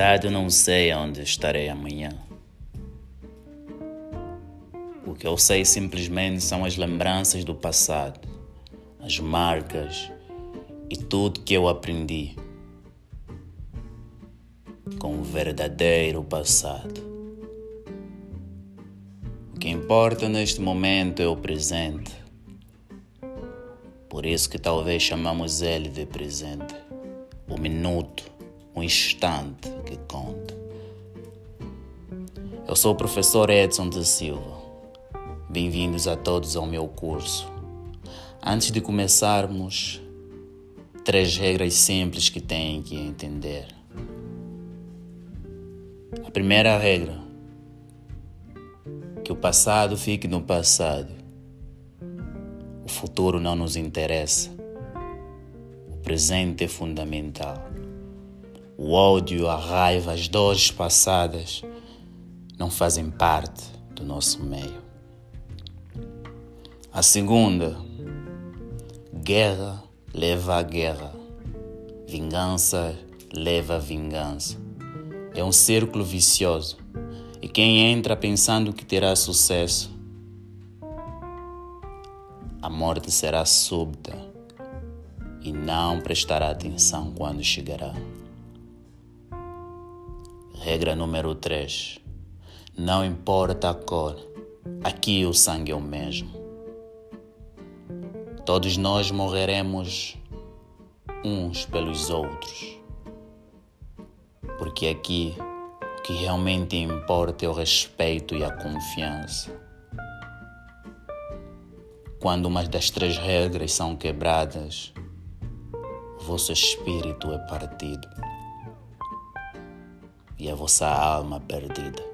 verdade, eu não sei onde estarei amanhã. O que eu sei simplesmente são as lembranças do passado, as marcas e tudo que eu aprendi com o verdadeiro passado. O que importa neste momento é o presente. Por isso que talvez chamamos ele de presente. O minuto, o instante. Eu sou o professor Edson da Silva. Bem-vindos a todos ao meu curso. Antes de começarmos, três regras simples que têm que entender. A primeira regra: que o passado fique no passado. O futuro não nos interessa. O presente é fundamental. O ódio, a raiva, as dores passadas não fazem parte do nosso meio. A segunda, guerra leva a guerra, vingança leva a vingança. É um círculo vicioso e quem entra pensando que terá sucesso, a morte será súbita e não prestará atenção quando chegará. Regra número 3. Não importa a cor, aqui o sangue é o mesmo. Todos nós morreremos uns pelos outros. Porque aqui o que realmente importa é o respeito e a confiança. Quando uma das três regras são quebradas, o vosso espírito é partido e a vossa alma perdida.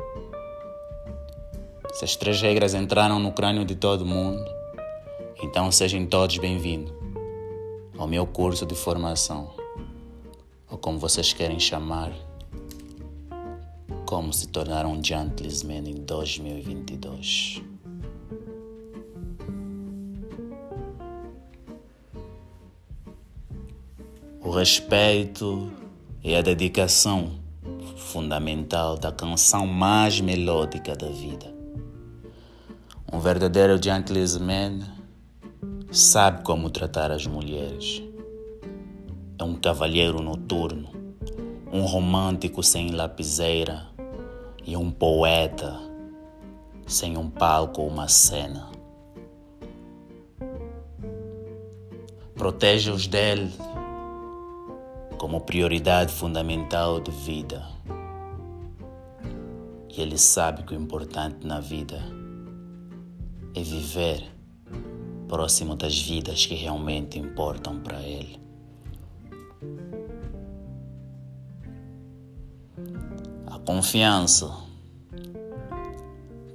Se as três regras entraram no crânio de todo mundo, então sejam todos bem-vindos ao meu curso de formação, ou como vocês querem chamar, como se tornar um gentleman em 2022. O respeito e a dedicação fundamental da canção mais melódica da vida. Um verdadeiro gentleman sabe como tratar as mulheres. É um cavalheiro noturno, um romântico sem lapiseira e um poeta sem um palco ou uma cena. Protege os dele como prioridade fundamental de vida. E ele sabe que o importante na vida é viver próximo das vidas que realmente importam para ele. A confiança.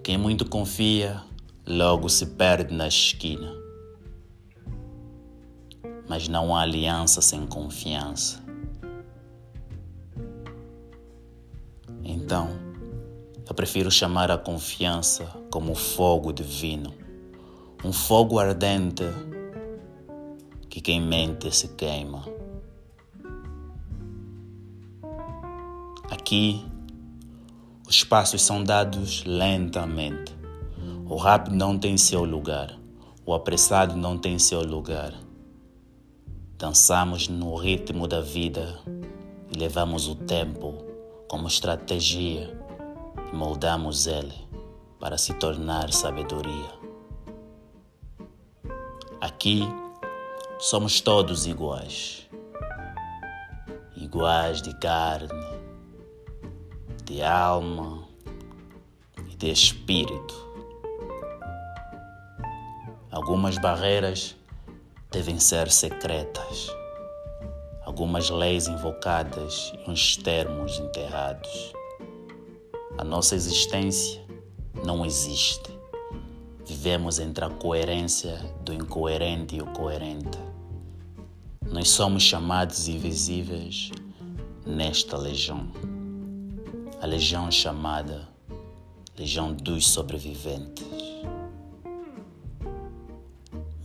Quem muito confia, logo se perde na esquina. Mas não há aliança sem confiança. Então, eu prefiro chamar a confiança como fogo divino um fogo ardente que quem mente se queima. Aqui, os passos são dados lentamente. O rápido não tem seu lugar, o apressado não tem seu lugar. Dançamos no ritmo da vida e levamos o tempo como estratégia moldamos ele para se tornar sabedoria. Aqui somos todos iguais. Iguais de carne, de alma e de espírito. Algumas barreiras devem ser secretas, algumas leis invocadas e uns termos enterrados. A nossa existência não existe. Vivemos entre a coerência do incoerente e o coerente. Nós somos chamados invisíveis nesta legião. A legião chamada Legião dos Sobreviventes.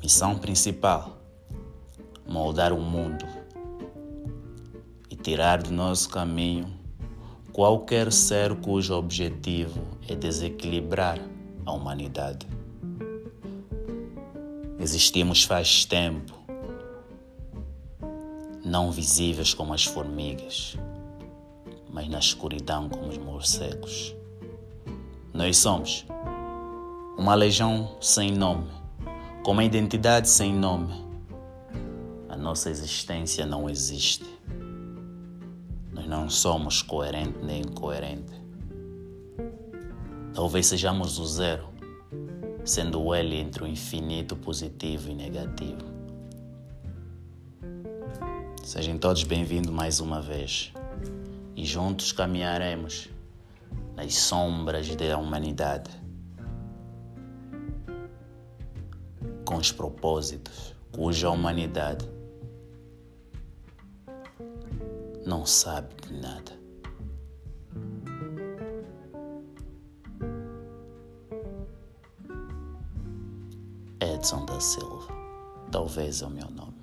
Missão principal: moldar o mundo e tirar do nosso caminho qualquer ser cujo objetivo é desequilibrar a humanidade. Existimos faz tempo, não visíveis como as formigas, mas na escuridão como os morcegos. Nós somos uma legião sem nome, com uma identidade sem nome. A nossa existência não existe. Não somos coerente nem incoerente. Talvez sejamos o zero, sendo L entre o infinito positivo e negativo. Sejam todos bem-vindos mais uma vez e juntos caminharemos nas sombras da humanidade com os propósitos cuja humanidade não sabe de nada. Edson da Silva, talvez é o meu nome.